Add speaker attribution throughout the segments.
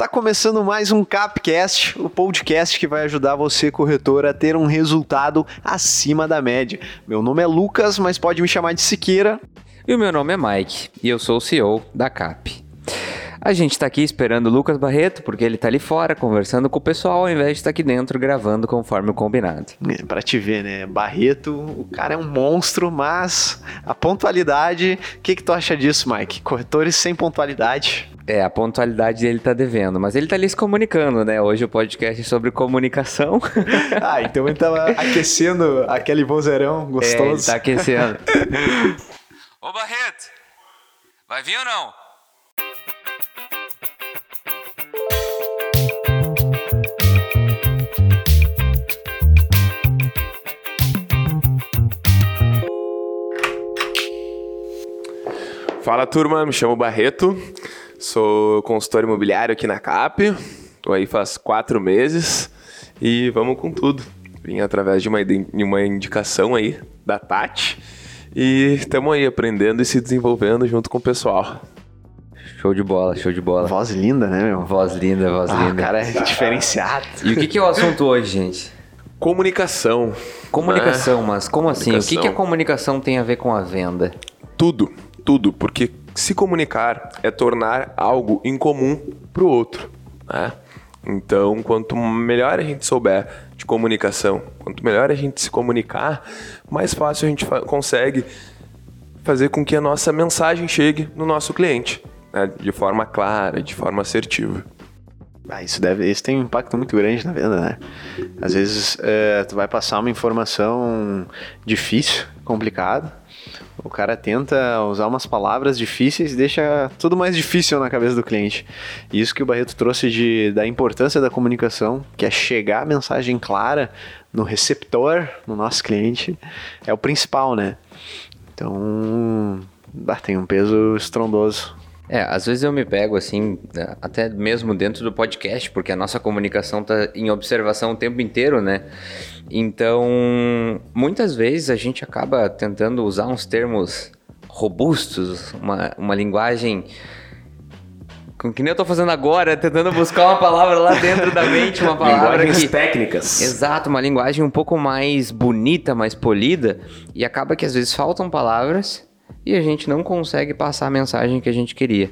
Speaker 1: Tá começando mais um Capcast, o podcast que vai ajudar você, corretor, a ter um resultado acima da média. Meu nome é Lucas, mas pode me chamar de Siqueira.
Speaker 2: E o meu nome é Mike, e eu sou o CEO da CAP. A gente está aqui esperando o Lucas Barreto, porque ele está ali fora conversando com o pessoal, ao invés de estar tá aqui dentro gravando conforme o combinado.
Speaker 1: É, para te ver, né? Barreto, o cara é um monstro, mas a pontualidade. O que, que tu acha disso, Mike? Corretores sem pontualidade.
Speaker 2: É, a pontualidade dele tá devendo, mas ele tá ali se comunicando, né? Hoje o podcast é sobre comunicação.
Speaker 1: ah, então ele tava aquecendo aquele vozeirão gostoso. É, ele
Speaker 2: tá aquecendo. Ô Barreto, vai vir ou não?
Speaker 3: Fala turma, me chamo Barreto, sou consultor imobiliário aqui na CAP, estou aí faz quatro meses e vamos com tudo. Vim através de uma, uma indicação aí da Tati e estamos aí aprendendo e se desenvolvendo junto com o pessoal.
Speaker 2: Show de bola, show de bola.
Speaker 1: Voz linda, né, meu?
Speaker 2: Voz linda, voz ah, linda.
Speaker 1: cara é diferenciado.
Speaker 2: E o que, que é o assunto hoje, gente?
Speaker 3: Comunicação.
Speaker 2: Comunicação, mas como assim? O que, que a comunicação tem a ver com a venda?
Speaker 3: Tudo tudo, porque se comunicar é tornar algo incomum para o outro. Né? Então, quanto melhor a gente souber de comunicação, quanto melhor a gente se comunicar, mais fácil a gente consegue fazer com que a nossa mensagem chegue no nosso cliente, né? de forma clara, de forma assertiva.
Speaker 1: Ah, isso, deve, isso tem um impacto muito grande na venda, né? Às vezes é, tu vai passar uma informação difícil, complicada, o cara tenta usar umas palavras difíceis e deixa tudo mais difícil na cabeça do cliente. Isso que o Barreto trouxe de, da importância da comunicação, que é chegar a mensagem clara no receptor, no nosso cliente, é o principal, né? Então, tem um peso estrondoso.
Speaker 2: É, às vezes eu me pego assim, até mesmo dentro do podcast, porque a nossa comunicação tá em observação o tempo inteiro, né? Então, muitas vezes a gente acaba tentando usar uns termos robustos, uma, uma linguagem com que nem eu tô fazendo agora, tentando buscar uma palavra lá dentro da mente, uma palavra
Speaker 3: Linguagens
Speaker 2: que...
Speaker 3: técnicas.
Speaker 2: Exato, uma linguagem um pouco mais bonita, mais polida, e acaba que às vezes faltam palavras e a gente não consegue passar a mensagem que a gente queria.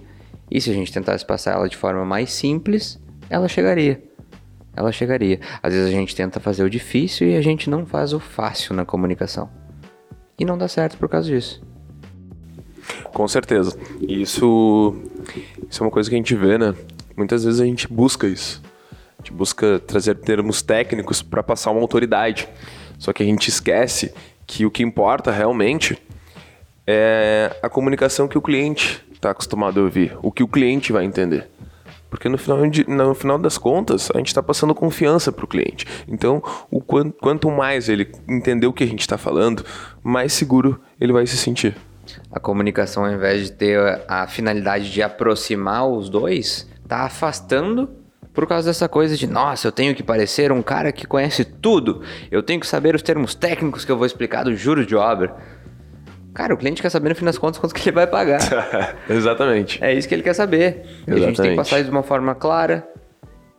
Speaker 2: E se a gente tentasse passar ela de forma mais simples, ela chegaria ela chegaria. Às vezes a gente tenta fazer o difícil e a gente não faz o fácil na comunicação. E não dá certo por causa disso.
Speaker 3: Com certeza. Isso, isso é uma coisa que a gente vê, né? Muitas vezes a gente busca isso. A gente busca trazer termos técnicos para passar uma autoridade. Só que a gente esquece que o que importa realmente é a comunicação que o cliente está acostumado a ouvir, o que o cliente vai entender. Porque no final, no final das contas, a gente está passando confiança para o cliente. Então, o quanto, quanto mais ele entender o que a gente está falando, mais seguro ele vai se sentir.
Speaker 2: A comunicação, ao invés de ter a, a finalidade de aproximar os dois, está afastando por causa dessa coisa de, nossa, eu tenho que parecer um cara que conhece tudo, eu tenho que saber os termos técnicos que eu vou explicar do juros de obra. Cara, o cliente quer saber no fim das contas quanto que ele vai pagar.
Speaker 3: Exatamente.
Speaker 2: É isso que ele quer saber. E a gente tem que passar isso de uma forma clara,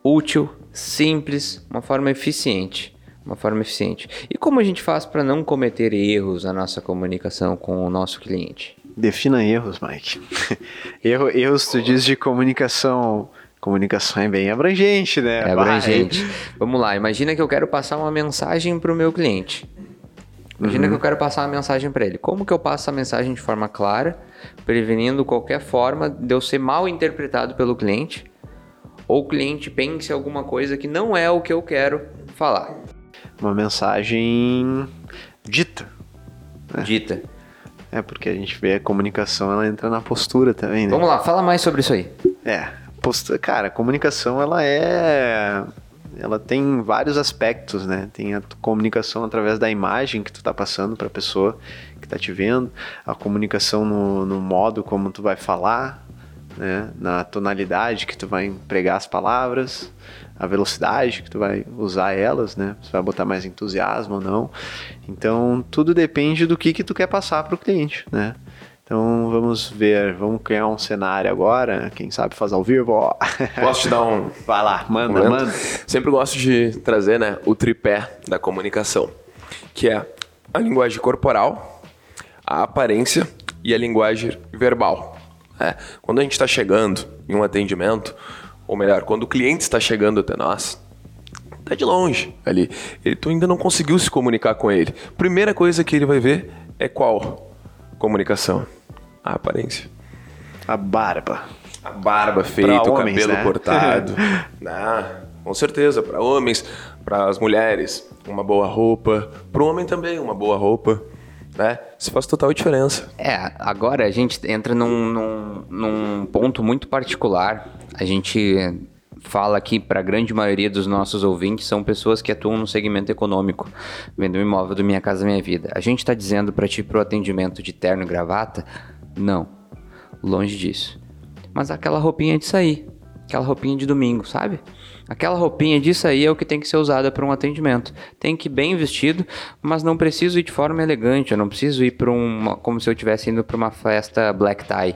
Speaker 2: útil, simples, uma forma eficiente. Uma forma eficiente. E como a gente faz para não cometer erros na nossa comunicação com o nosso cliente?
Speaker 1: Defina erros, Mike. Erro, erros, tu diz de comunicação. Comunicação é bem abrangente, né?
Speaker 2: É abrangente. Vamos lá, imagina que eu quero passar uma mensagem para o meu cliente. Imagina uhum. que eu quero passar uma mensagem para ele. Como que eu passo a mensagem de forma clara, prevenindo qualquer forma de eu ser mal interpretado pelo cliente ou o cliente pense alguma coisa que não é o que eu quero falar?
Speaker 1: Uma mensagem dita.
Speaker 2: Né? Dita.
Speaker 1: É, porque a gente vê a comunicação, ela entra na postura também, né?
Speaker 2: Vamos lá, fala mais sobre isso aí.
Speaker 1: É, postura, cara, a comunicação, ela é ela tem vários aspectos, né? Tem a comunicação através da imagem que tu tá passando para a pessoa que tá te vendo, a comunicação no, no modo como tu vai falar, né? Na tonalidade que tu vai empregar as palavras, a velocidade que tu vai usar elas, né? Você vai botar mais entusiasmo ou não. Então, tudo depende do que que tu quer passar para o cliente, né? Então vamos ver, vamos criar um cenário agora. Quem sabe faz ao vivo.
Speaker 3: Posso te dar um.
Speaker 1: Vai lá, manda,
Speaker 3: momento?
Speaker 1: manda.
Speaker 3: Sempre gosto de trazer né, o tripé da comunicação, que é a linguagem corporal, a aparência e a linguagem verbal. É, quando a gente está chegando em um atendimento, ou melhor, quando o cliente está chegando até nós, tá de longe ali. Ele, tu ainda não conseguiu se comunicar com ele. Primeira coisa que ele vai ver é qual? Comunicação. A aparência.
Speaker 1: A barba.
Speaker 3: A barba feita,
Speaker 1: Pra
Speaker 3: o
Speaker 1: homens,
Speaker 3: cabelo
Speaker 1: né?
Speaker 3: cortado. ah, com certeza, para homens, para as mulheres, uma boa roupa, para o homem também, uma boa roupa, né? Isso faz total diferença.
Speaker 2: É, agora a gente entra num, num, num ponto muito particular. A gente fala aqui para a grande maioria dos nossos ouvintes são pessoas que atuam no segmento econômico, vendo um imóvel do Minha Casa Minha Vida. A gente está dizendo para ti pro atendimento de terno e gravata? Não, longe disso. Mas aquela roupinha de sair, aquela roupinha de domingo, sabe? Aquela roupinha disso aí é o que tem que ser usada para um atendimento. Tem que ir bem vestido, mas não preciso ir de forma elegante. Eu não preciso ir para uma, como se eu estivesse indo para uma festa black tie.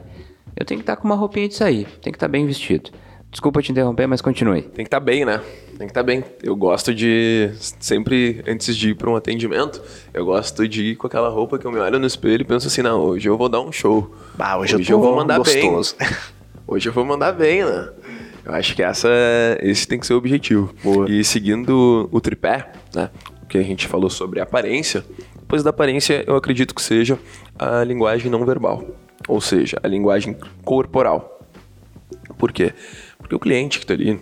Speaker 2: Eu tenho que estar com uma roupinha de sair. Tem que estar bem vestido. Desculpa te interromper, mas continue.
Speaker 3: Tem que estar bem, né? Tem que estar bem. Eu gosto de sempre antes de ir para um atendimento, eu gosto de ir com aquela roupa que eu me olho no espelho e penso assim, não, hoje eu vou dar um show.
Speaker 1: Bah, hoje eu tô
Speaker 3: vou mandar
Speaker 1: gostoso.
Speaker 3: bem. Hoje eu vou mandar bem, né? Eu acho que essa, esse tem que ser o objetivo.
Speaker 1: Boa.
Speaker 3: E seguindo o tripé, né? O que a gente falou sobre aparência, depois da aparência eu acredito que seja a linguagem não verbal. Ou seja, a linguagem corporal. Por quê? Porque o cliente que está ali,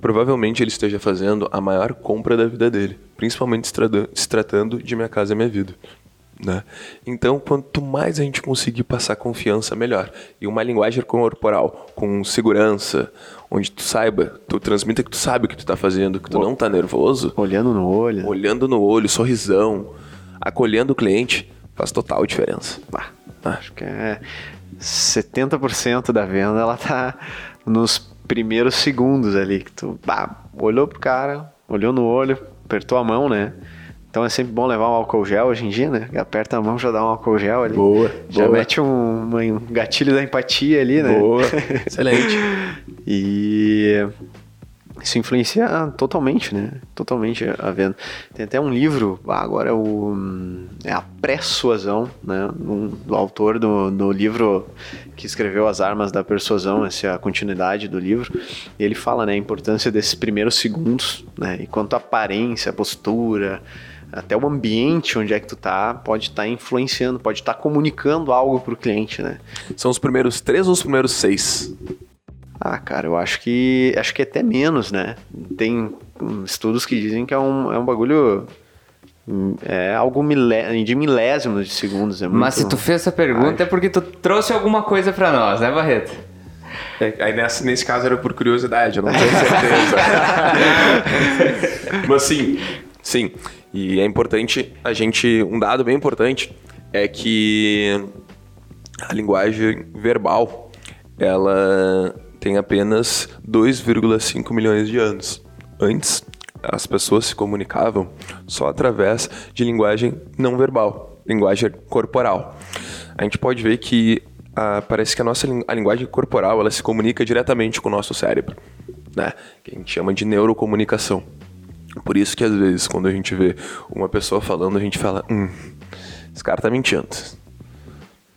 Speaker 3: provavelmente ele esteja fazendo a maior compra da vida dele, principalmente se, tratando de Minha Casa Minha Vida. Né? Então, quanto mais a gente conseguir passar confiança, melhor. E uma linguagem corporal com segurança, onde tu saiba, tu transmita que tu sabe o que tu tá fazendo, que tu não tá nervoso,
Speaker 1: Olhando no olho.
Speaker 3: olhando no olho, sorrisão, acolhendo o cliente, faz total diferença.
Speaker 1: Bah, acho que é 70% da venda ela tá nos primeiros segundos ali que tu bah, olhou pro cara, olhou no olho, apertou a mão, né? Então é sempre bom levar um álcool gel hoje em dia, né? Aperta a mão, já dá um álcool gel ali.
Speaker 3: Boa,
Speaker 1: Já
Speaker 3: boa.
Speaker 1: mete um, um gatilho da empatia ali, né?
Speaker 3: Boa, excelente.
Speaker 1: E isso influencia totalmente, né? Totalmente a venda. Tem até um livro, ah, agora é o é a persuasão, né? Um- do autor do, do livro que escreveu As Armas da Persuasão, essa é a continuidade do livro. Ele fala, né, a importância desses primeiros segundos, né? E quanto à aparência, a postura, até o ambiente onde é que tu tá, pode estar influenciando, pode estar comunicando algo pro cliente, né?
Speaker 3: São os primeiros três ou os primeiros seis?
Speaker 1: Ah, cara, eu acho que acho que até menos, né? Tem estudos que dizem que é um, é um bagulho é algo milé, de milésimos de segundos. É
Speaker 2: Mas se
Speaker 1: muito-
Speaker 2: tu fez essa pergunta é porque tu trouxe alguma coisa para nós, né, Barreto?
Speaker 3: É, Aí nesse, nesse caso era por curiosidade, eu não tenho certeza. Mas sim, sim. E é importante a gente. Um dado bem importante é que a linguagem verbal ela tem apenas 2,5 milhões de anos. Antes, as pessoas se comunicavam só através de linguagem não verbal, linguagem corporal. A gente pode ver que ah, parece que a nossa a linguagem corporal ela se comunica diretamente com o nosso cérebro, né? Que a gente chama de neurocomunicação. Por isso que às vezes quando a gente vê uma pessoa falando, a gente fala, hum, esse cara tá mentindo.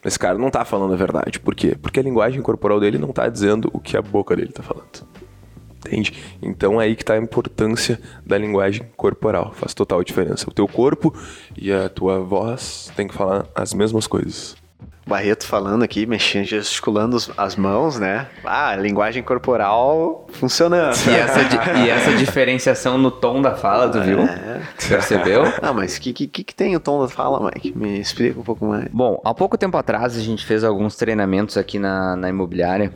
Speaker 3: Esse cara não tá falando a verdade. Por quê? Porque a linguagem corporal dele não tá dizendo o que a boca dele tá falando. Entende? Então é aí que tá a importância da linguagem corporal. Faz total diferença. O teu corpo e a tua voz tem que falar as mesmas coisas.
Speaker 1: Barreto falando aqui, mexendo, gesticulando as mãos, né? Ah, a linguagem corporal funcionando.
Speaker 2: E essa, di- e essa diferenciação no tom da fala, tu viu?
Speaker 1: É.
Speaker 2: Percebeu?
Speaker 1: Ah, mas o que, que, que tem o tom da fala, Mike? Me explica um pouco mais.
Speaker 2: Bom, há pouco tempo atrás a gente fez alguns treinamentos aqui na, na imobiliária,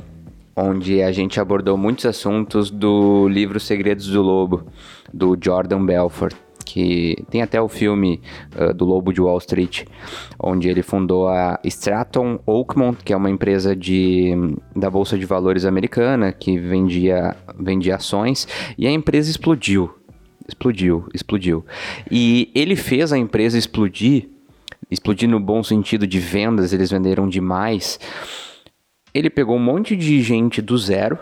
Speaker 2: onde a gente abordou muitos assuntos do livro Segredos do Lobo, do Jordan Belfort, que tem até o filme ah, do Lobo de Wall Street, onde ele fundou a Stratton Oakmont, que é uma empresa de, da Bolsa de Valores americana, que vendia, vendia ações, e a empresa explodiu. Explodiu, explodiu. E ele fez a empresa explodir explodir no bom sentido de vendas, eles venderam demais. Ele pegou um monte de gente do zero,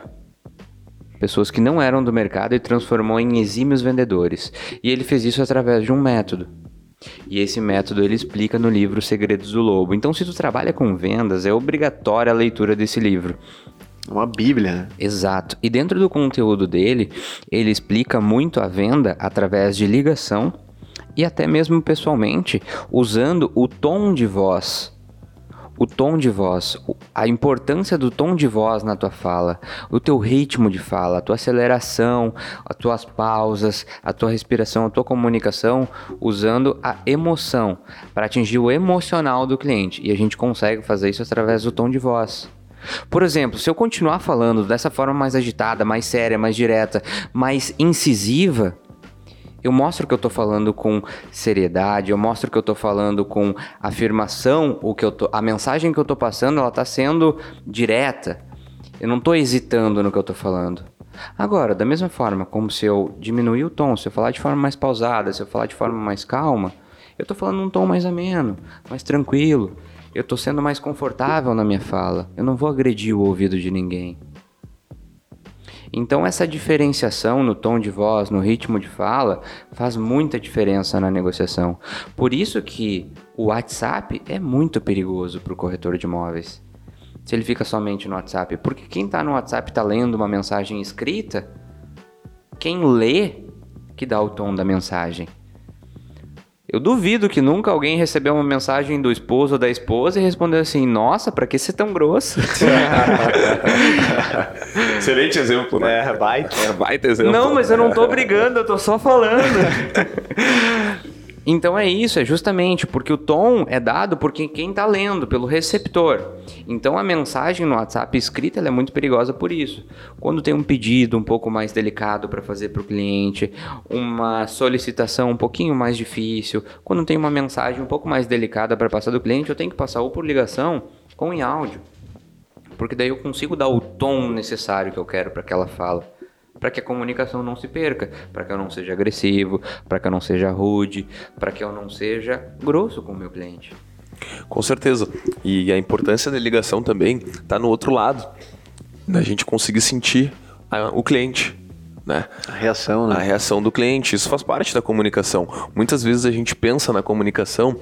Speaker 2: pessoas que não eram do mercado e transformou em exímios vendedores. E ele fez isso através de um método. E esse método ele explica no livro Segredos do Lobo. Então, se tu trabalha com vendas, é obrigatória a leitura desse livro.
Speaker 1: Uma bíblia, né?
Speaker 2: Exato. E dentro do conteúdo dele, ele explica muito a venda através de ligação e até mesmo pessoalmente, usando o tom de voz o tom de voz, a importância do tom de voz na tua fala, o teu ritmo de fala, a tua aceleração, as tuas pausas, a tua respiração, a tua comunicação, usando a emoção para atingir o emocional do cliente. E a gente consegue fazer isso através do tom de voz. Por exemplo, se eu continuar falando dessa forma mais agitada, mais séria, mais direta, mais incisiva, eu mostro que eu estou falando com seriedade, eu mostro que eu estou falando com afirmação, o que eu tô, a mensagem que eu estou passando, ela está sendo direta. Eu não estou hesitando no que eu estou falando. Agora, da mesma forma, como se eu diminuir o tom, se eu falar de forma mais pausada, se eu falar de forma mais calma, eu estou falando num tom mais ameno, mais tranquilo. Eu estou sendo mais confortável na minha fala. Eu não vou agredir o ouvido de ninguém. Então, essa diferenciação no tom de voz, no ritmo de fala, faz muita diferença na negociação. Por isso que o WhatsApp é muito perigoso para o corretor de imóveis. Se ele fica somente no WhatsApp. Porque quem está no WhatsApp está lendo uma mensagem escrita, quem lê que dá o tom da mensagem. Eu duvido que nunca alguém recebeu uma mensagem do esposo ou da esposa e respondeu assim: Nossa, pra que ser tão grosso?
Speaker 3: Excelente exemplo, né?
Speaker 1: É, baita.
Speaker 3: É, baita exemplo.
Speaker 2: Não, mas eu não tô brigando, eu tô só falando. Então é isso, é justamente porque o tom é dado por quem está lendo, pelo receptor. Então a mensagem no WhatsApp escrita é muito perigosa por isso. Quando tem um pedido um pouco mais delicado para fazer para o cliente, uma solicitação um pouquinho mais difícil, quando tem uma mensagem um pouco mais delicada para passar do cliente, eu tenho que passar ou por ligação ou em áudio. Porque daí eu consigo dar o tom necessário que eu quero para aquela fala para que a comunicação não se perca, para que eu não seja agressivo, para que eu não seja rude, para que eu não seja grosso com o meu cliente.
Speaker 3: Com certeza. E a importância da ligação também está no outro lado, da gente conseguir sentir a, o cliente. Né?
Speaker 1: A reação, né?
Speaker 3: A reação do cliente. Isso faz parte da comunicação. Muitas vezes a gente pensa na comunicação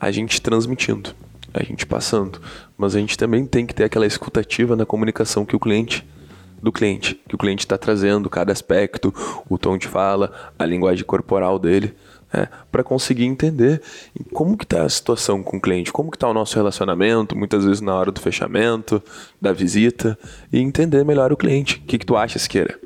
Speaker 3: a gente transmitindo, a gente passando. Mas a gente também tem que ter aquela escutativa na comunicação que o cliente do cliente, que o cliente está trazendo, cada aspecto, o tom de fala, a linguagem corporal dele, né, para conseguir entender como que está a situação com o cliente, como que está o nosso relacionamento, muitas vezes na hora do fechamento, da visita, e entender melhor o cliente. O que, que tu acha, Siqueira?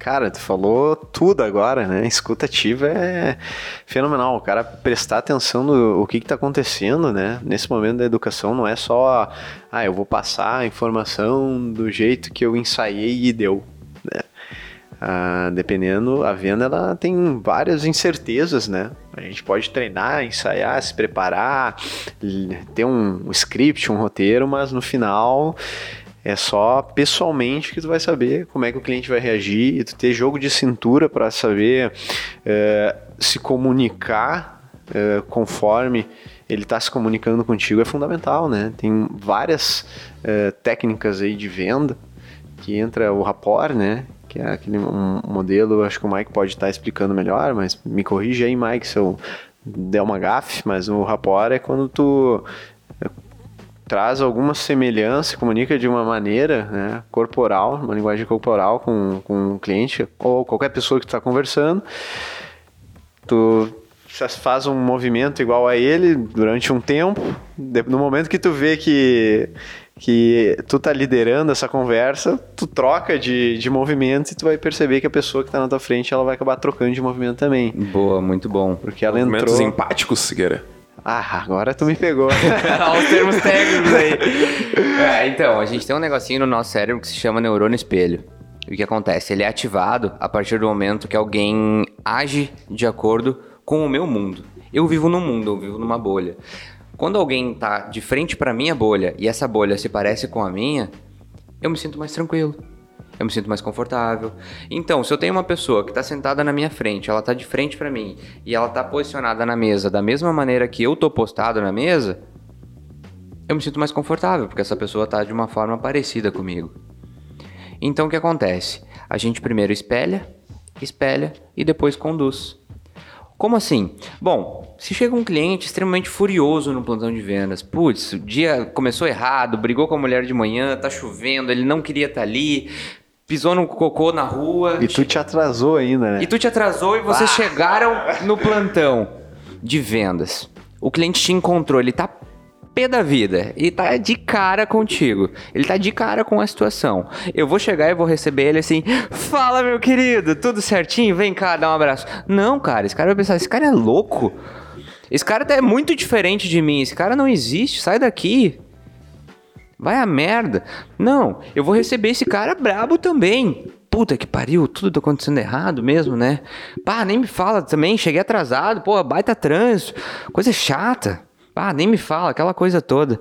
Speaker 1: Cara, tu falou tudo agora, né? Escuta ativa é fenomenal. O cara prestar atenção no o que está acontecendo, né? Nesse momento da educação não é só, ah, eu vou passar a informação do jeito que eu ensaiei e deu. Né? Ah, dependendo, a venda ela tem várias incertezas, né? A gente pode treinar, ensaiar, se preparar, ter um script, um roteiro, mas no final é só pessoalmente que tu vai saber como é que o cliente vai reagir e tu ter jogo de cintura para saber é, se comunicar é, conforme ele está se comunicando contigo é fundamental, né? Tem várias é, técnicas aí de venda que entra o rapport, né? Que é aquele modelo, acho que o Mike pode estar tá explicando melhor, mas me corrija aí, Mike, se eu der uma gafe, mas o rapport é quando tu traz alguma semelhança, comunica de uma maneira né, corporal, uma linguagem corporal com, com o cliente ou qualquer pessoa que está conversando. Tu faz um movimento igual a ele durante um tempo, no momento que tu vê que que tu tá liderando essa conversa, tu troca de, de movimento e tu vai perceber que a pessoa que tá na tua frente, ela vai acabar trocando de movimento também.
Speaker 2: Boa, muito bom.
Speaker 1: Porque ela
Speaker 3: Movimentos
Speaker 1: entrou...
Speaker 3: empáticos, Siqueira.
Speaker 1: Ah, agora tu me pegou.
Speaker 2: Os termos técnicos aí. É, então, a gente tem um negocinho no nosso cérebro que se chama neurônio espelho. E o que acontece? Ele é ativado a partir do momento que alguém age de acordo com o meu mundo. Eu vivo num mundo, eu vivo numa bolha. Quando alguém tá de frente para minha bolha e essa bolha se parece com a minha, eu me sinto mais tranquilo. Eu me sinto mais confortável. Então, se eu tenho uma pessoa que está sentada na minha frente, ela está de frente para mim e ela está posicionada na mesa da mesma maneira que eu tô postado na mesa, eu me sinto mais confortável, porque essa pessoa está de uma forma parecida comigo. Então, o que acontece? A gente primeiro espelha, espelha e depois conduz. Como assim? Bom, se chega um cliente extremamente furioso no plantão de vendas, putz, o dia começou errado, brigou com a mulher de manhã, tá chovendo, ele não queria estar tá ali, pisou no cocô na rua.
Speaker 1: E tu te atrasou ainda, né?
Speaker 2: E tu te atrasou e vocês ah. chegaram no plantão de vendas. O cliente te encontrou, ele tá pé da vida e tá de cara contigo. Ele tá de cara com a situação. Eu vou chegar e vou receber ele assim: Fala, meu querido, tudo certinho? Vem cá, dá um abraço. Não, cara, esse cara vai pensar: esse cara é louco. Esse cara é muito diferente de mim. Esse cara não existe. Sai daqui. Vai a merda. Não, eu vou receber esse cara brabo também. Puta que pariu, tudo tá acontecendo errado mesmo, né? Pá, nem me fala também, cheguei atrasado, pô, baita trânsito, coisa chata. Ah, nem me fala, aquela coisa toda.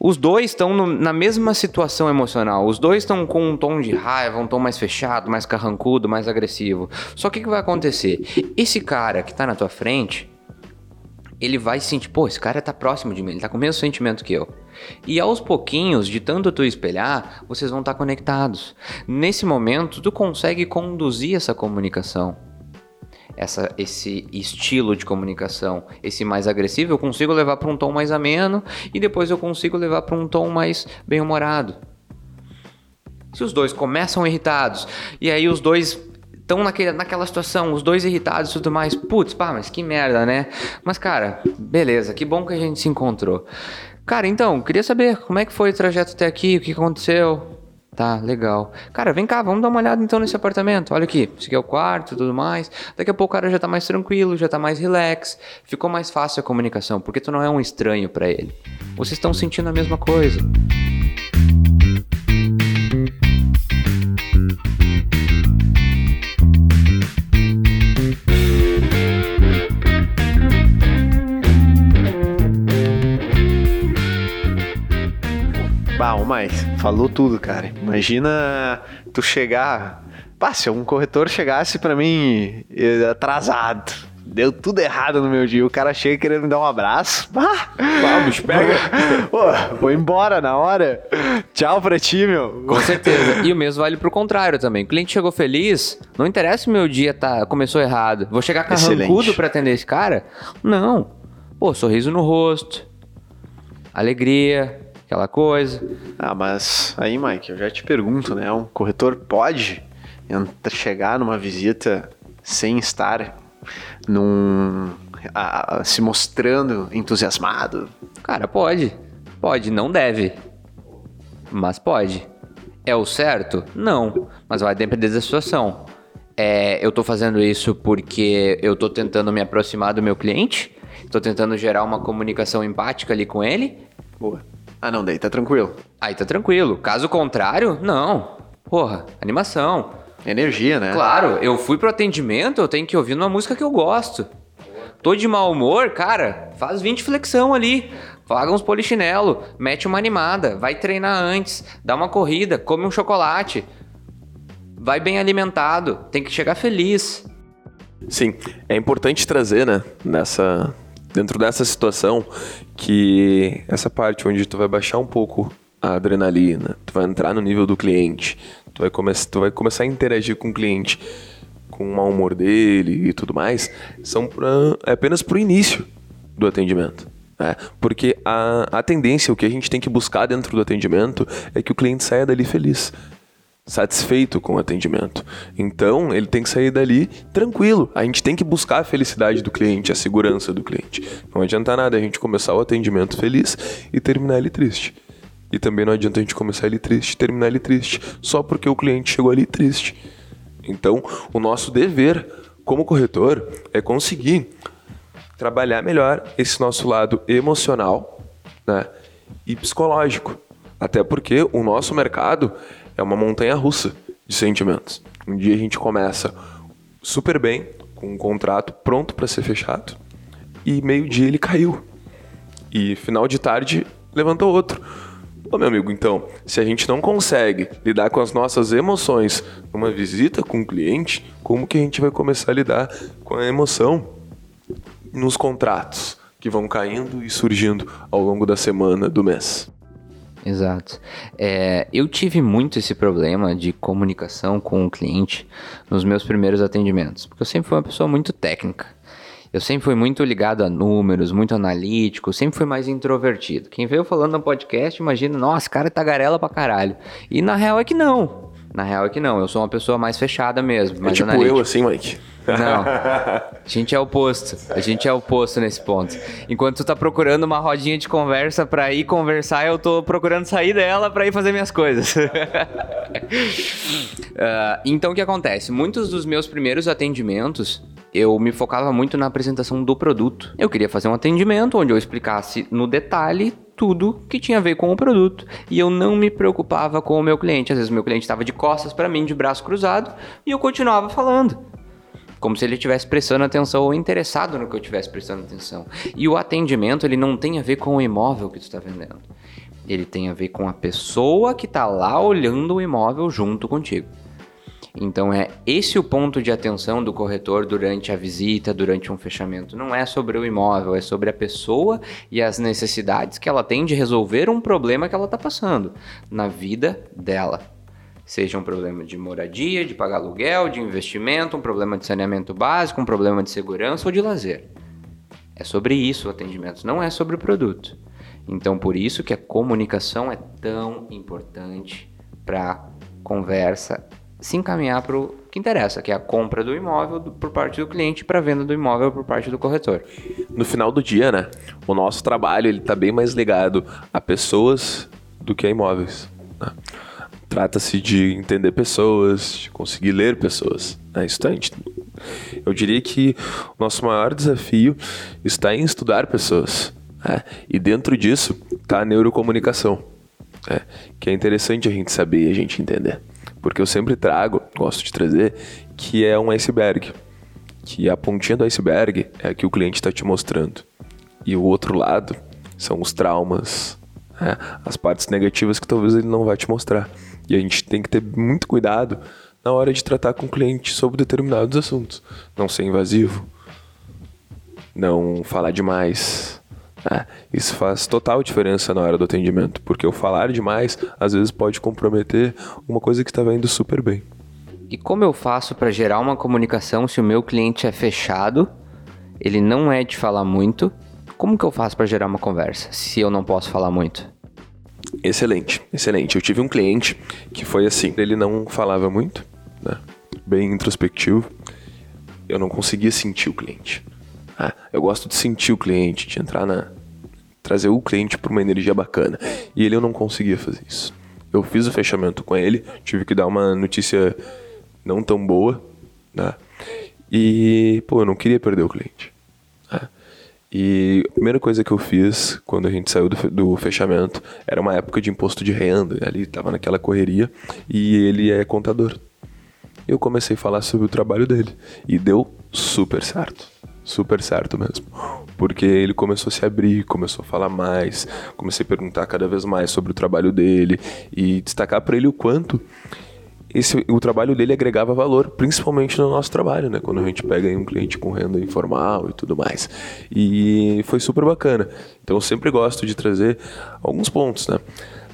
Speaker 2: Os dois estão na mesma situação emocional. Os dois estão com um tom de raiva, um tom mais fechado, mais carrancudo, mais agressivo. Só que o que vai acontecer? Esse cara que está na tua frente, ele vai sentir, pô, esse cara tá próximo de mim, ele tá com o mesmo sentimento que eu. E aos pouquinhos, de tanto tu espelhar, vocês vão estar tá conectados. Nesse momento, tu consegue conduzir essa comunicação essa, esse estilo de comunicação, esse mais agressivo, eu consigo levar para um tom mais ameno e depois eu consigo levar para um tom mais bem-humorado. Se os dois começam irritados e aí os dois estão naquela situação, os dois irritados e tudo mais, putz, pá, mas que merda, né? Mas cara, beleza, que bom que a gente se encontrou. Cara, então, queria saber como é que foi o trajeto até aqui, o que aconteceu, Tá, legal. Cara, vem cá, vamos dar uma olhada então nesse apartamento. Olha aqui, esse aqui é o quarto e tudo mais. Daqui a pouco o cara já tá mais tranquilo, já tá mais relax. Ficou mais fácil a comunicação, porque tu não é um estranho para ele. Vocês estão sentindo a mesma coisa.
Speaker 1: Bah, mais, falou tudo, cara. Imagina tu chegar. Pá, se um corretor chegasse para mim eh, atrasado, deu tudo errado no meu dia. O cara chega querendo me dar um abraço. Bah,
Speaker 3: Vamos, pega.
Speaker 1: Pô, vou embora na hora. Tchau pra ti, meu.
Speaker 2: Com certeza. E o mesmo vale pro contrário também. O cliente chegou feliz, não interessa se meu dia tá, começou errado. Vou chegar carrancudo pra atender esse cara? Não. Pô, sorriso no rosto, alegria, aquela coisa.
Speaker 1: Ah, mas aí, Mike, eu já te pergunto, né? Um corretor pode chegar numa visita sem estar num a, a, se mostrando entusiasmado?
Speaker 2: Cara, pode. Pode, não deve. Mas pode. É o certo? Não. Mas vai depender da situação. É, eu tô fazendo isso porque eu tô tentando me aproximar do meu cliente? Tô tentando gerar uma comunicação empática ali com ele?
Speaker 1: Boa. Ah, não, daí tá tranquilo.
Speaker 2: Aí tá tranquilo. Caso contrário, não. Porra, animação.
Speaker 1: Energia, né?
Speaker 2: Claro, eu fui pro atendimento, eu tenho que ouvir uma música que eu gosto. Tô de mau humor, cara, faz 20 flexão ali. Paga uns polichinelo, mete uma animada, vai treinar antes, dá uma corrida, come um chocolate. Vai bem alimentado, tem que chegar feliz.
Speaker 3: Sim, é importante trazer, né, nessa, dentro dessa situação que essa parte onde tu vai baixar um pouco a adrenalina, tu vai entrar no nível do cliente, tu vai, come tu vai começar a interagir com o cliente com o mau humor dele e tudo mais, são pra, é apenas pro início do atendimento. É, porque a, a tendência, o que a gente tem que buscar dentro do atendimento é que o cliente saia dali feliz satisfeito com o atendimento. Então, ele tem que sair dali tranquilo. A gente tem que buscar a felicidade do cliente, a segurança do cliente. Não adianta nada a gente começar o atendimento feliz e terminar ele triste. E também não adianta a gente começar ele triste e terminar ele triste, só porque o cliente chegou ali triste. Então, o nosso dever como corretor é conseguir trabalhar melhor esse nosso lado emocional né, e psicológico. Até porque o nosso mercado é uma montanha russa de sentimentos. Um dia a gente começa super bem, com um contrato pronto para ser fechado, e meio-dia ele caiu. E final de tarde levantou outro. Ô meu amigo, então, se a gente não consegue lidar com as nossas emoções numa visita com o cliente, como que a gente vai começar a lidar com a emoção nos contratos que vão caindo e surgindo ao longo da semana, do mês?
Speaker 2: Exato. É, eu tive muito esse problema de comunicação com o cliente nos meus primeiros atendimentos, porque eu sempre fui uma pessoa muito técnica. Eu sempre fui muito ligado a números, muito analítico, sempre fui mais introvertido. Quem veio falando no podcast, imagina, nossa, cara é tagarela pra caralho. E na real é que não. Na real é que não. Eu sou uma pessoa mais fechada mesmo. Mais
Speaker 3: é tipo
Speaker 2: analítica.
Speaker 3: eu assim, Mike.
Speaker 2: Não. A gente é oposto. A gente é oposto nesse ponto. Enquanto tu tá procurando uma rodinha de conversa para ir conversar, eu tô procurando sair dela para ir fazer minhas coisas. uh, então o que acontece? Muitos dos meus primeiros atendimentos eu me focava muito na apresentação do produto. Eu queria fazer um atendimento onde eu explicasse no detalhe tudo que tinha a ver com o produto. E eu não me preocupava com o meu cliente. Às vezes meu cliente estava de costas para mim, de braço cruzado, e eu continuava falando como se ele estivesse prestando atenção ou interessado no que eu estivesse prestando atenção. E o atendimento, ele não tem a ver com o imóvel que tu está vendendo. Ele tem a ver com a pessoa que está lá olhando o imóvel junto contigo. Então é esse o ponto de atenção do corretor durante a visita, durante um fechamento. Não é sobre o imóvel, é sobre a pessoa e as necessidades que ela tem de resolver um problema que ela está passando na vida dela. Seja um problema de moradia, de pagar aluguel, de investimento, um problema de saneamento básico, um problema de segurança ou de lazer. É sobre isso o atendimento, não é sobre o produto. Então, por isso que a comunicação é tão importante para conversa se encaminhar para o que interessa, que é a compra do imóvel por parte do cliente para venda do imóvel por parte do corretor.
Speaker 3: No final do dia, né, o nosso trabalho ele está bem mais ligado a pessoas do que a imóveis. Né? Trata-se de entender pessoas, de conseguir ler pessoas. Né? Isso tá, eu diria que o nosso maior desafio está em estudar pessoas. Né? E dentro disso está a neurocomunicação, né? que é interessante a gente saber e a gente entender. Porque eu sempre trago, gosto de trazer, que é um iceberg. Que a pontinha do iceberg é a que o cliente está te mostrando. E o outro lado são os traumas, né? as partes negativas que talvez ele não vai te mostrar. E a gente tem que ter muito cuidado na hora de tratar com o cliente sobre determinados assuntos. Não ser invasivo, não falar demais. É, isso faz total diferença na hora do atendimento, porque o falar demais às vezes pode comprometer uma coisa que estava indo super bem.
Speaker 2: E como eu faço para gerar uma comunicação se o meu cliente é fechado, ele não é de falar muito? Como que eu faço para gerar uma conversa se eu não posso falar muito?
Speaker 3: Excelente, excelente. Eu tive um cliente que foi assim, ele não falava muito, né? Bem introspectivo. Eu não conseguia sentir o cliente. Ah, eu gosto de sentir o cliente, de entrar na trazer o cliente para uma energia bacana. E ele eu não conseguia fazer isso. Eu fiz o fechamento com ele, tive que dar uma notícia não tão boa, né? E, pô, eu não queria perder o cliente. Né? E a primeira coisa que eu fiz quando a gente saiu do, do fechamento era uma época de imposto de renda, ali estava naquela correria e ele é contador. Eu comecei a falar sobre o trabalho dele e deu super certo. Super certo mesmo. Porque ele começou a se abrir, começou a falar mais, comecei a perguntar cada vez mais sobre o trabalho dele e destacar para ele o quanto esse, o trabalho dele agregava valor, principalmente no nosso trabalho, né? Quando a gente pega um cliente com renda informal e tudo mais. E foi super bacana. Então eu sempre gosto de trazer alguns pontos, né?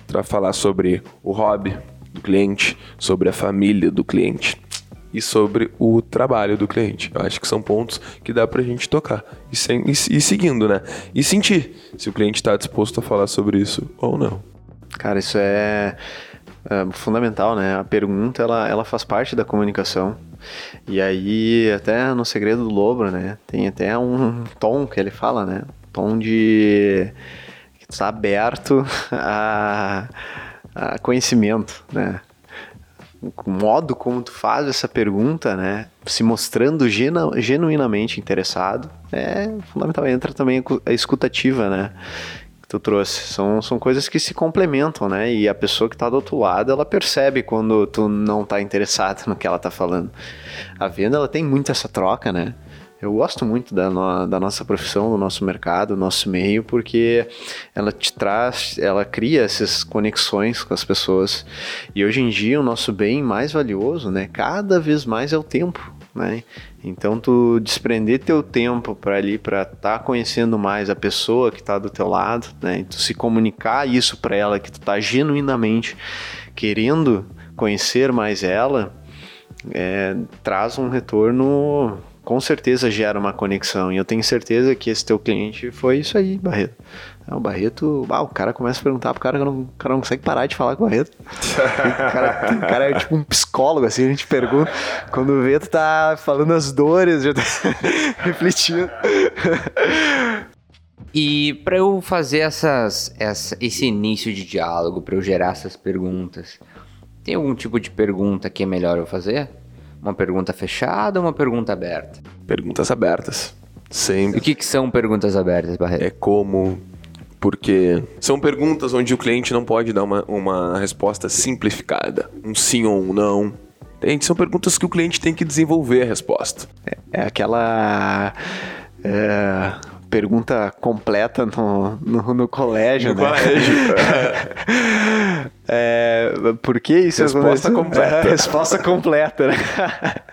Speaker 3: Para falar sobre o hobby do cliente, sobre a família do cliente e sobre o trabalho do cliente. Eu acho que são pontos que dá pra gente tocar e, sem, e, e seguindo, né? E sentir se o cliente está disposto a falar sobre isso ou não.
Speaker 1: Cara, isso é é, fundamental, né? A pergunta, ela, ela faz parte da comunicação. E aí, até no Segredo do Lobo, né? Tem até um tom que ele fala, né? Tom de... que está aberto a, a conhecimento, né? O modo como tu faz essa pergunta, né? Se mostrando genu, genuinamente interessado, é fundamental. Entra também a escutativa, né? tu trouxe. São, são coisas que se complementam, né? E a pessoa que está do outro lado, ela percebe quando tu não está interessado no que ela está falando. A venda, ela tem muito essa troca, né? Eu gosto muito da, no, da nossa profissão, do nosso mercado, do nosso meio, porque ela te traz, ela cria essas conexões com as pessoas. E hoje em dia o nosso bem mais valioso, né, cada vez mais é o tempo, né? Então tu desprender teu tempo para ali para estar tá conhecendo mais a pessoa que está do teu lado, né? E tu se comunicar isso para ela que tu tá genuinamente querendo conhecer mais ela, é, traz um retorno com certeza gera uma conexão. E eu tenho certeza que esse teu cliente foi isso aí, Barreto. O Barreto, ah, o cara começa a perguntar pro cara que o cara não consegue parar de falar com o Barreto. o, cara, o cara é tipo um psicólogo, assim, a gente pergunta. Quando vê, tu tá falando as dores, já tá refletindo.
Speaker 2: E para eu fazer essas, essa, esse início de diálogo, para eu gerar essas perguntas, tem algum tipo de pergunta que é melhor eu fazer? Uma pergunta fechada ou uma pergunta aberta?
Speaker 3: Perguntas abertas. Sempre.
Speaker 2: E o que, que são perguntas abertas, Barreto?
Speaker 3: É como. Porque são perguntas onde o cliente não pode dar uma, uma resposta simplificada. Um sim ou um não. Entende? São perguntas que o cliente tem que desenvolver a resposta.
Speaker 1: É, é aquela. É, pergunta completa no, no, no colégio,
Speaker 3: no
Speaker 1: né?
Speaker 3: colégio.
Speaker 1: é, por que isso?
Speaker 3: Resposta completa.
Speaker 1: É, resposta completa, né?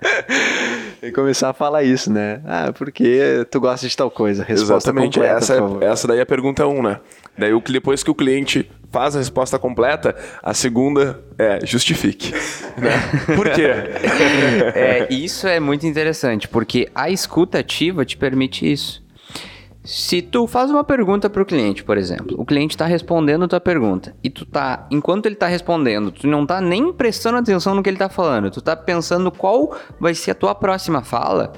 Speaker 1: e começar a falar isso, né? Ah, porque tu gosta de tal coisa? Resposta
Speaker 3: Exatamente.
Speaker 1: completa,
Speaker 3: essa, é, essa daí é a pergunta 1, um, né? Daí depois que o cliente faz a resposta completa, a segunda é justifique. Né? Por quê?
Speaker 2: é, isso é muito interessante, porque a escuta ativa te permite isso. Se tu faz uma pergunta para o cliente, por exemplo, o cliente está respondendo a tua pergunta e tu tá, enquanto ele está respondendo, tu não tá nem prestando atenção no que ele está falando, tu tá pensando qual vai ser a tua próxima fala,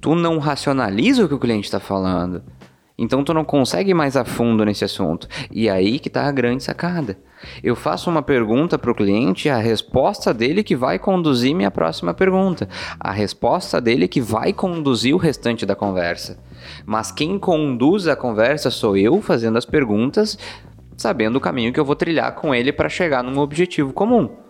Speaker 2: tu não racionaliza o que o cliente está falando. Então tu não consegue ir mais a fundo nesse assunto. E aí que está a grande sacada. Eu faço uma pergunta para o cliente, a resposta dele que vai conduzir minha próxima pergunta. A resposta dele que vai conduzir o restante da conversa. Mas quem conduz a conversa sou eu fazendo as perguntas, sabendo o caminho que eu vou trilhar com ele para chegar num objetivo comum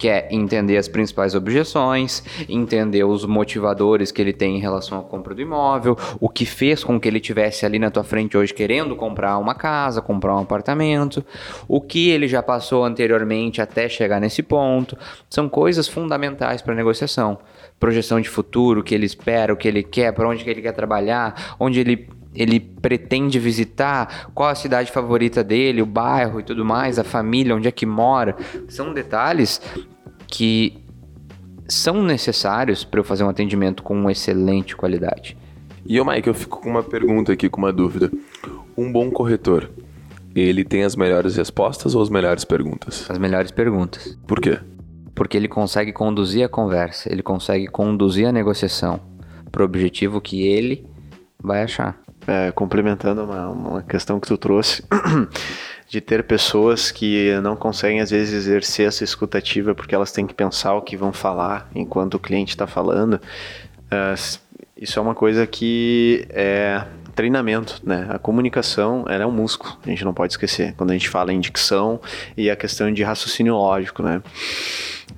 Speaker 2: que é entender as principais objeções, entender os motivadores que ele tem em relação à compra do imóvel, o que fez com que ele tivesse ali na tua frente hoje querendo comprar uma casa, comprar um apartamento, o que ele já passou anteriormente até chegar nesse ponto. São coisas fundamentais para a negociação. Projeção de futuro, o que ele espera, o que ele quer, para onde que ele quer trabalhar, onde ele ele pretende visitar, qual a cidade favorita dele, o bairro e tudo mais, a família, onde é que mora. São detalhes que são necessários para eu fazer um atendimento com uma excelente qualidade.
Speaker 3: E o Mike, eu fico com uma pergunta aqui, com uma dúvida. Um bom corretor, ele tem as melhores respostas ou as melhores perguntas?
Speaker 2: As melhores perguntas.
Speaker 3: Por quê?
Speaker 2: Porque ele consegue conduzir a conversa, ele consegue conduzir a negociação para o objetivo que ele vai achar.
Speaker 1: É, complementando uma, uma questão que tu trouxe, de ter pessoas que não conseguem às vezes exercer essa escutativa porque elas têm que pensar o que vão falar enquanto o cliente está falando. Uh, isso é uma coisa que é treinamento, né? A comunicação é um músculo, a gente não pode esquecer. Quando a gente fala em dicção e a questão de raciocínio lógico, né?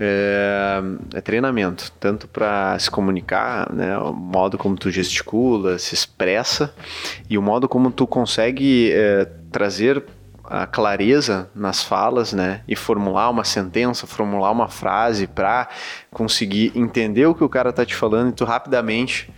Speaker 1: É, é treinamento, tanto para se comunicar, né? O modo como tu gesticula, se expressa e o modo como tu consegue é, trazer a clareza nas falas, né, e formular uma sentença, formular uma frase para conseguir entender o que o cara está te falando e tu rapidamente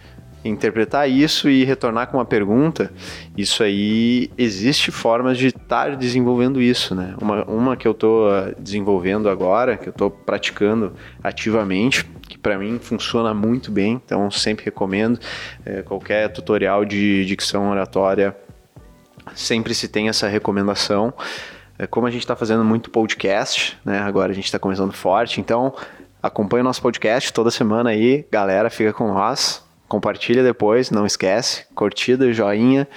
Speaker 1: interpretar isso e retornar com uma pergunta, isso aí existe formas de estar desenvolvendo isso, né? Uma, uma que eu estou ah, desenvolvendo agora, que eu estou praticando ativamente, que para mim funciona muito bem, então sempre recomendo é, qualquer tutorial de dicção oratória sempre se tem essa recomendação. É, como a gente está fazendo muito podcast, né? Agora a gente está começando forte, então acompanha o nosso podcast toda semana aí, galera, fica com nós, compartilha depois, não esquece, curtida, joinha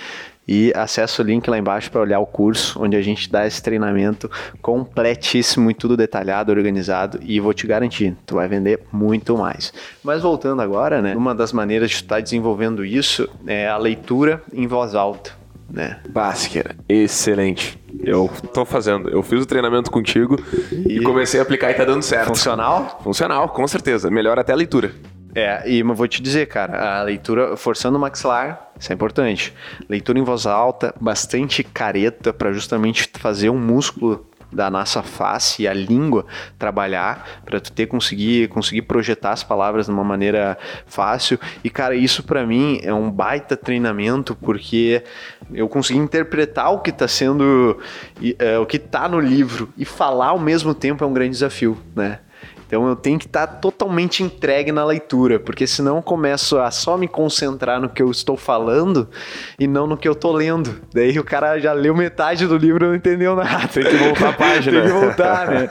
Speaker 1: e acessa o link lá embaixo para olhar o curso, onde a gente dá esse treinamento completíssimo e tudo detalhado, organizado e vou te garantir, tu vai vender muito mais. Mas voltando agora, né, uma das maneiras de estar tá desenvolvendo isso é a leitura em voz alta né?
Speaker 3: Excelente. Eu tô fazendo. Eu fiz o treinamento contigo e, e comecei a aplicar e tá dando certo.
Speaker 1: Funcional?
Speaker 3: Funcional, com certeza. Melhora até a leitura.
Speaker 1: É, e vou te dizer, cara, a leitura forçando o maxilar, isso é importante. Leitura em voz alta, bastante careta para justamente fazer um músculo da nossa face e a língua trabalhar para tu ter conseguir conseguir projetar as palavras de uma maneira fácil. E cara isso para mim é um baita treinamento porque eu consegui interpretar o que está sendo é, o que está no livro e falar ao mesmo tempo é um grande desafio né então eu tenho que estar tá totalmente entregue na leitura, porque senão eu começo a só me concentrar no que eu estou falando e não no que eu estou lendo. Daí o cara já leu metade do livro e não entendeu nada.
Speaker 3: Tem que voltar a página.
Speaker 1: Tem que voltar, né?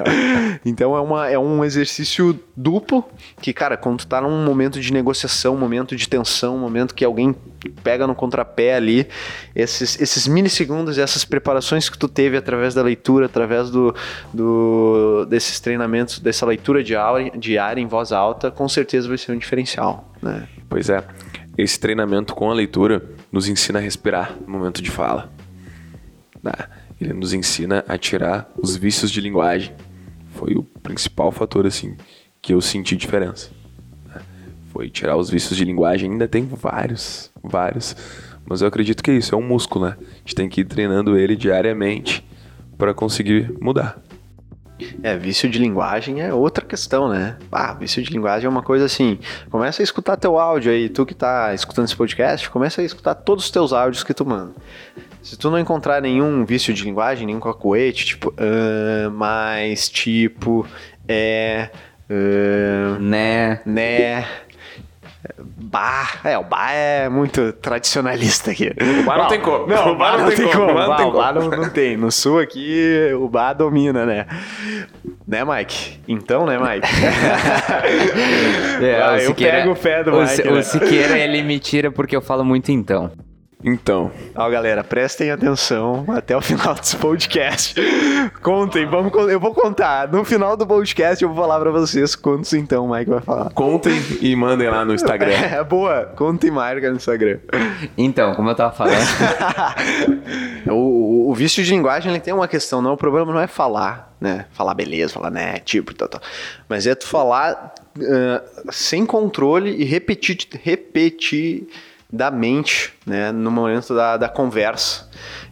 Speaker 1: Então é, uma, é um exercício duplo que, cara, quando tu tá num momento de negociação, momento de tensão, momento que alguém pega no contrapé ali, esses, esses milissegundos e essas preparações que tu teve através da leitura, através do, do desses treinamentos, dessa leitura diária, diária em voz alta, com certeza vai ser um diferencial. Né?
Speaker 3: Pois é, esse treinamento com a leitura nos ensina a respirar no momento de fala. Né? Ele nos ensina a tirar os vícios de linguagem. Foi o principal fator assim que eu senti diferença. Foi tirar os vícios de linguagem. Ainda tem vários, vários. Mas eu acredito que é isso, é um músculo, né? A gente tem que ir treinando ele diariamente para conseguir mudar.
Speaker 1: É, vício de linguagem é outra questão, né? Ah, vício de linguagem é uma coisa assim. Começa a escutar teu áudio aí, tu que tá escutando esse podcast, começa a escutar todos os teus áudios que tu manda. Se tu não encontrar nenhum vício de linguagem, nenhum cacoete, tipo, uh, mais tipo, é, uh,
Speaker 2: né,
Speaker 1: né, Bar, é, o bar é muito tradicionalista aqui.
Speaker 3: O bar não tem como.
Speaker 1: Não, o bar não, tem como. O bar, o bar não, não tem. No sul aqui, o bar domina, né? Né, Mike? Então, né, Mike?
Speaker 2: é,
Speaker 1: ah, eu
Speaker 2: Siqueira,
Speaker 1: pego o pé do
Speaker 2: o,
Speaker 1: Mike.
Speaker 2: O
Speaker 1: né?
Speaker 2: Siqueira, ele me tira porque eu falo muito então.
Speaker 3: Então.
Speaker 1: Ó, galera, prestem atenção até o final desse podcast. Contem, vamos, eu vou contar. No final do podcast eu vou falar pra vocês quantos então o Mike vai falar.
Speaker 3: Contem e mandem lá no Instagram.
Speaker 1: É, boa. Contem marca no Instagram.
Speaker 2: Então, como eu tava falando.
Speaker 1: o, o, o vício de linguagem ele tem uma questão, não. O problema não é falar, né? Falar beleza, falar né, tipo, tal, tal. Mas é tu falar uh, sem controle e repetir, repetir da mente, né, no momento da, da conversa.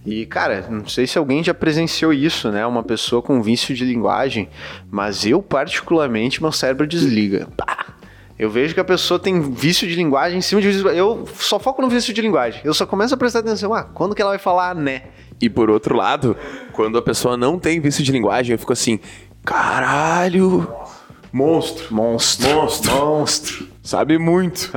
Speaker 1: E, cara, não sei se alguém já presenciou isso, né, uma pessoa com vício de linguagem, mas eu, particularmente, meu cérebro desliga. Pá! Eu vejo que a pessoa tem vício de linguagem em cima de vício de Eu só foco no vício de linguagem. Eu só começo a prestar atenção, ah, quando que ela vai falar né?
Speaker 3: E por outro lado, quando a pessoa não tem vício de linguagem, eu fico assim, caralho, monstro,
Speaker 1: monstro,
Speaker 3: monstro,
Speaker 1: monstro.
Speaker 3: Sabe muito.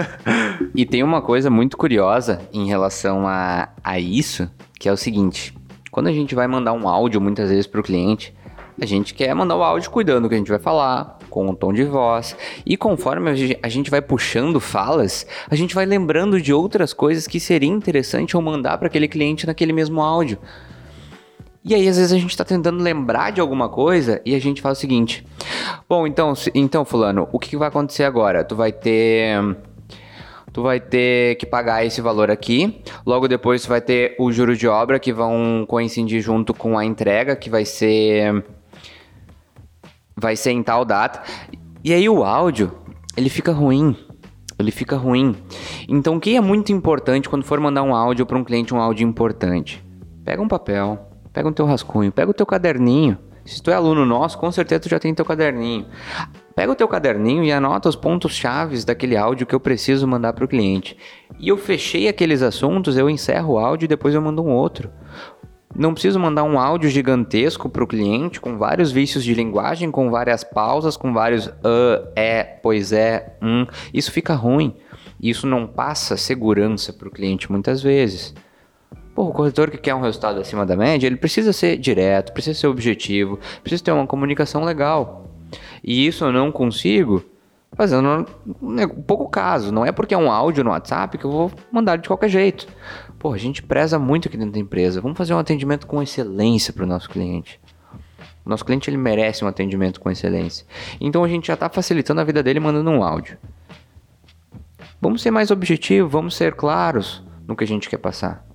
Speaker 2: e tem uma coisa muito curiosa em relação a, a isso, que é o seguinte: quando a gente vai mandar um áudio muitas vezes para o cliente, a gente quer mandar o áudio cuidando do que a gente vai falar, com o um tom de voz. E conforme a gente vai puxando falas, a gente vai lembrando de outras coisas que seria interessante eu mandar para aquele cliente naquele mesmo áudio. E aí, às vezes, a gente está tentando lembrar de alguma coisa e a gente fala o seguinte: Bom, então, então fulano, o que, que vai acontecer agora? Tu vai ter. Tu vai ter que pagar esse valor aqui. Logo depois, tu vai ter o juro de obra que vão coincidir junto com a entrega, que vai ser. Vai ser em tal data. E aí, o áudio, ele fica ruim ele fica ruim. Então, o que é muito importante quando for mandar um áudio para um cliente, um áudio importante? Pega um papel, Pega o teu rascunho, pega o teu caderninho. Se tu é aluno nosso, com certeza tu já tem teu caderninho. Pega o teu caderninho e anota os pontos chaves daquele áudio que eu preciso mandar para o cliente. E eu fechei aqueles assuntos, eu encerro o áudio e depois eu mando um outro. Não preciso mandar um áudio gigantesco para o cliente com vários vícios de linguagem, com várias pausas, com vários uh, é, pois é, hum. Isso fica ruim. Isso não passa segurança para o cliente muitas vezes. Pô, o corretor que quer um resultado acima da média, ele precisa ser direto, precisa ser objetivo, precisa ter uma comunicação legal. E isso eu não consigo fazendo um pouco caso. Não é porque é um áudio no WhatsApp que eu vou mandar de qualquer jeito. Pô, a gente preza muito aqui dentro da empresa. Vamos fazer um atendimento com excelência para o nosso cliente. O nosso cliente ele merece um atendimento com excelência. Então a gente já está facilitando a vida dele mandando um áudio. Vamos ser mais objetivos, vamos ser claros no que a gente quer passar.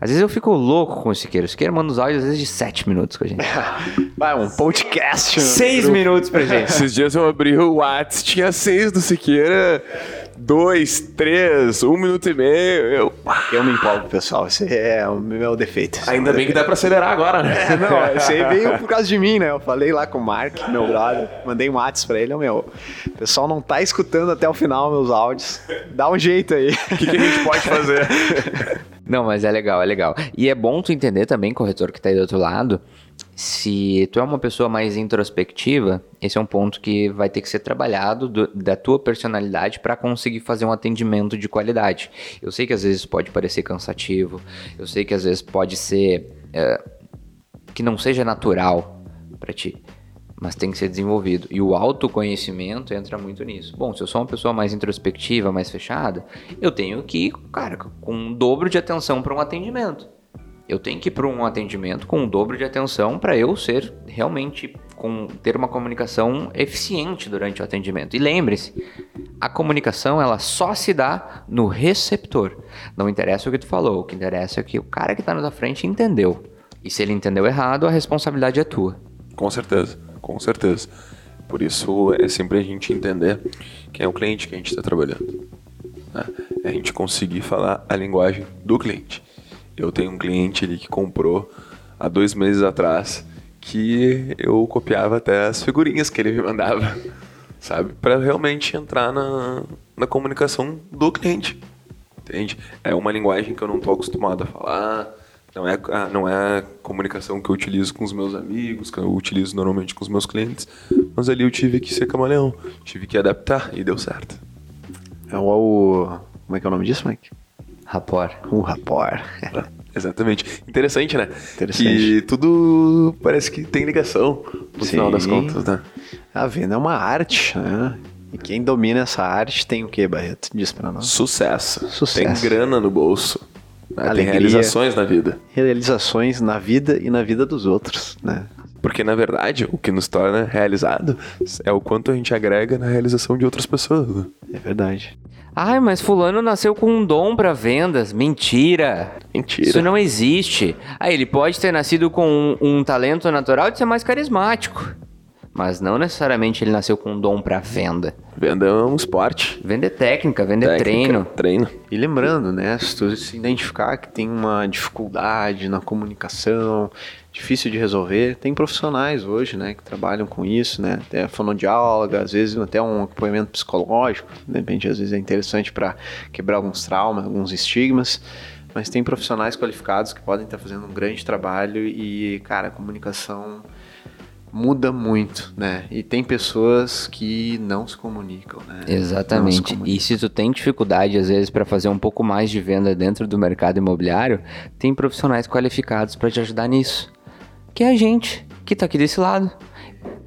Speaker 2: Às vezes eu fico louco com o Siqueiro. O Siqueiro manda os áudios às vezes de 7 minutos com a gente.
Speaker 1: Vai, um podcast.
Speaker 2: Seis minutos pra gente.
Speaker 3: Esses dias eu abri o Whats, tinha seis do Siqueira, dois, três, um minuto e meio. Eu...
Speaker 1: Eu me empolgo, pessoal. Esse é o meu defeito. Esse
Speaker 3: Ainda bem que dá pra acelerar agora, né?
Speaker 1: É, não, esse aí veio por causa de mim, né? Eu falei lá com o Mark, meu brother, mandei um WhatsApp pra ele, ó, meu, o pessoal não tá escutando até o final meus áudios, dá um jeito aí.
Speaker 3: O que, que a gente pode fazer?
Speaker 2: Não, mas é legal, é legal. E é bom tu entender também, corretor que tá aí do outro lado, se tu é uma pessoa mais introspectiva, esse é um ponto que vai ter que ser trabalhado do- da tua personalidade para conseguir fazer um atendimento de qualidade. Eu sei que às vezes pode parecer cansativo, eu sei que às vezes pode ser é, que não seja natural para ti, mas tem que ser desenvolvido. E o autoconhecimento entra muito nisso. Bom, se eu sou uma pessoa mais introspectiva, mais fechada, eu tenho que ir, cara, com um dobro de atenção para um atendimento. Eu tenho que ir para um atendimento com um dobro de atenção para eu ser realmente com ter uma comunicação eficiente durante o atendimento. E lembre-se, a comunicação ela só se dá no receptor. Não interessa o que tu falou, o que interessa é que o cara que está na tua frente entendeu. E se ele entendeu errado, a responsabilidade é tua.
Speaker 3: Com certeza, com certeza. Por isso é sempre a gente entender quem é o cliente que a gente está trabalhando. né? É a gente conseguir falar a linguagem do cliente. Eu tenho um cliente ali que comprou há dois meses atrás que eu copiava até as figurinhas que ele me mandava, sabe? Para realmente entrar na, na comunicação do cliente. Entende? É uma linguagem que eu não tô acostumado a falar. Não é, a, não é a comunicação que eu utilizo com os meus amigos, que eu utilizo normalmente com os meus clientes. Mas ali eu tive que ser camaleão. Tive que adaptar e deu certo.
Speaker 1: É o... Como é que é o nome disso, Mike?
Speaker 2: Rapport.
Speaker 1: O rapor.
Speaker 3: Exatamente. Interessante, né?
Speaker 1: Interessante.
Speaker 3: Que tudo parece que tem ligação no final das
Speaker 1: Sim.
Speaker 3: contas, né?
Speaker 1: A venda é uma arte, né? E quem domina essa arte tem o que, Barreto? Diz pra nós.
Speaker 3: Sucesso.
Speaker 1: Sucesso.
Speaker 3: Tem grana no bolso. Né? Tem
Speaker 1: Alegria.
Speaker 3: realizações na vida.
Speaker 1: Realizações na vida e na vida dos outros, né?
Speaker 3: Porque, na verdade, o que nos torna realizado é o quanto a gente agrega na realização de outras pessoas. né?
Speaker 1: É verdade.
Speaker 2: Ai, mas fulano nasceu com um dom para vendas. Mentira.
Speaker 3: Mentira.
Speaker 2: Isso não existe. Ah, ele pode ter nascido com um, um talento natural de ser mais carismático. Mas não necessariamente ele nasceu com um dom para venda.
Speaker 3: Venda é um esporte.
Speaker 2: Vender técnica, vender
Speaker 3: Técnica,
Speaker 2: treino.
Speaker 3: Treino.
Speaker 1: E lembrando, né, se tu se identificar que tem uma dificuldade na comunicação, difícil de resolver, tem profissionais hoje, né, que trabalham com isso, né, até fonoaudióloga, às vezes até um acompanhamento psicológico, de repente às vezes é interessante para quebrar alguns traumas, alguns estigmas, mas tem profissionais qualificados que podem estar fazendo um grande trabalho e, cara, a comunicação muda muito, né? E tem pessoas que não se comunicam, né?
Speaker 2: Exatamente.
Speaker 1: comunicam.
Speaker 2: E se tu tem dificuldade, às vezes, para fazer um pouco mais de venda dentro do mercado imobiliário, tem profissionais qualificados para te ajudar nisso. Que é a gente, que tá aqui desse lado,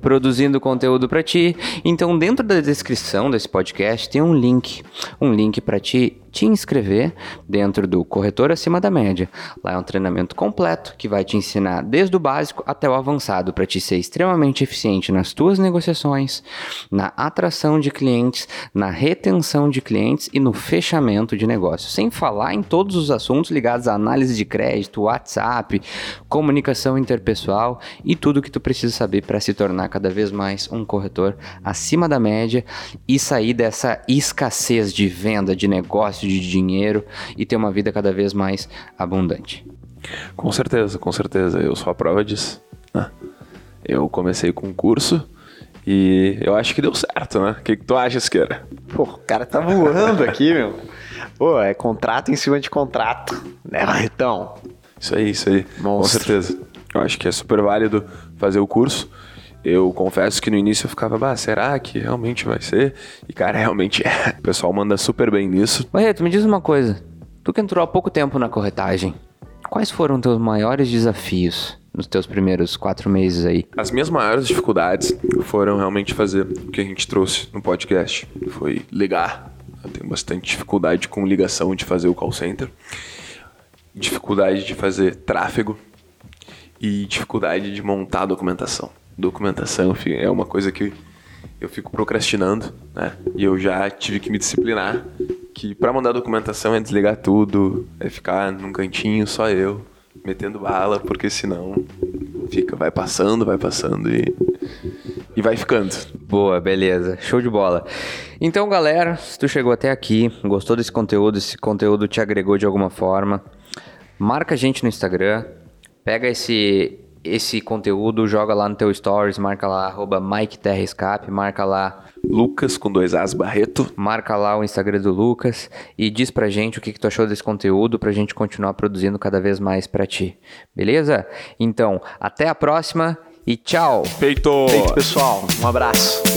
Speaker 2: produzindo conteúdo para ti. Então, dentro da descrição desse podcast tem um link, um link para ti te inscrever dentro do Corretor Acima da Média. Lá é um treinamento completo que vai te ensinar desde o básico até o avançado para te ser extremamente eficiente nas tuas negociações, na atração de clientes, na retenção de clientes e no fechamento de negócios. Sem falar em todos os assuntos ligados à análise de crédito, WhatsApp, comunicação interpessoal e tudo que tu precisa saber para se tornar cada vez mais um corretor acima da média e sair dessa escassez de venda, de negócio, de dinheiro e ter uma vida cada vez mais abundante.
Speaker 3: Com certeza, com certeza. Eu sou a prova disso. né? Eu comecei com um curso e eu acho que deu certo, né? O que, que tu acha, Esqueira?
Speaker 1: Pô, o cara tá voando aqui, meu. Pô, é contrato em cima de contrato, né, Barretão?
Speaker 3: Isso aí, isso aí. Com
Speaker 1: Monstro.
Speaker 3: certeza. Eu acho que é super válido fazer o curso. Eu confesso que no início eu ficava, será que realmente vai ser? E cara, realmente é. O pessoal manda super bem nisso.
Speaker 2: Barreto, me diz uma coisa. Tu que entrou há pouco tempo na corretagem, quais foram teus maiores desafios nos teus primeiros quatro meses aí?
Speaker 3: As minhas maiores dificuldades foram realmente fazer o que a gente trouxe no podcast. Foi ligar. Eu tenho bastante dificuldade com ligação de fazer o call center. Dificuldade de fazer tráfego. E dificuldade de montar a documentação. Documentação fi- é uma coisa que eu fico procrastinando, né? E eu já tive que me disciplinar que para mandar documentação é desligar tudo, é ficar num cantinho só eu, metendo bala, porque senão Fica, vai passando, vai passando e, e vai ficando.
Speaker 2: Boa, beleza. Show de bola. Então, galera, se tu chegou até aqui, gostou desse conteúdo, esse conteúdo te agregou de alguma forma, marca a gente no Instagram, pega esse esse conteúdo, joga lá no teu stories, marca lá arroba Mike Terra Escape, marca lá
Speaker 3: Lucas com dois As Barreto.
Speaker 2: Marca lá o Instagram do Lucas e diz pra gente o que, que tu achou desse conteúdo pra gente continuar produzindo cada vez mais pra ti. Beleza? Então, até a próxima e tchau!
Speaker 3: Feito!
Speaker 1: Feito, pessoal. Um abraço.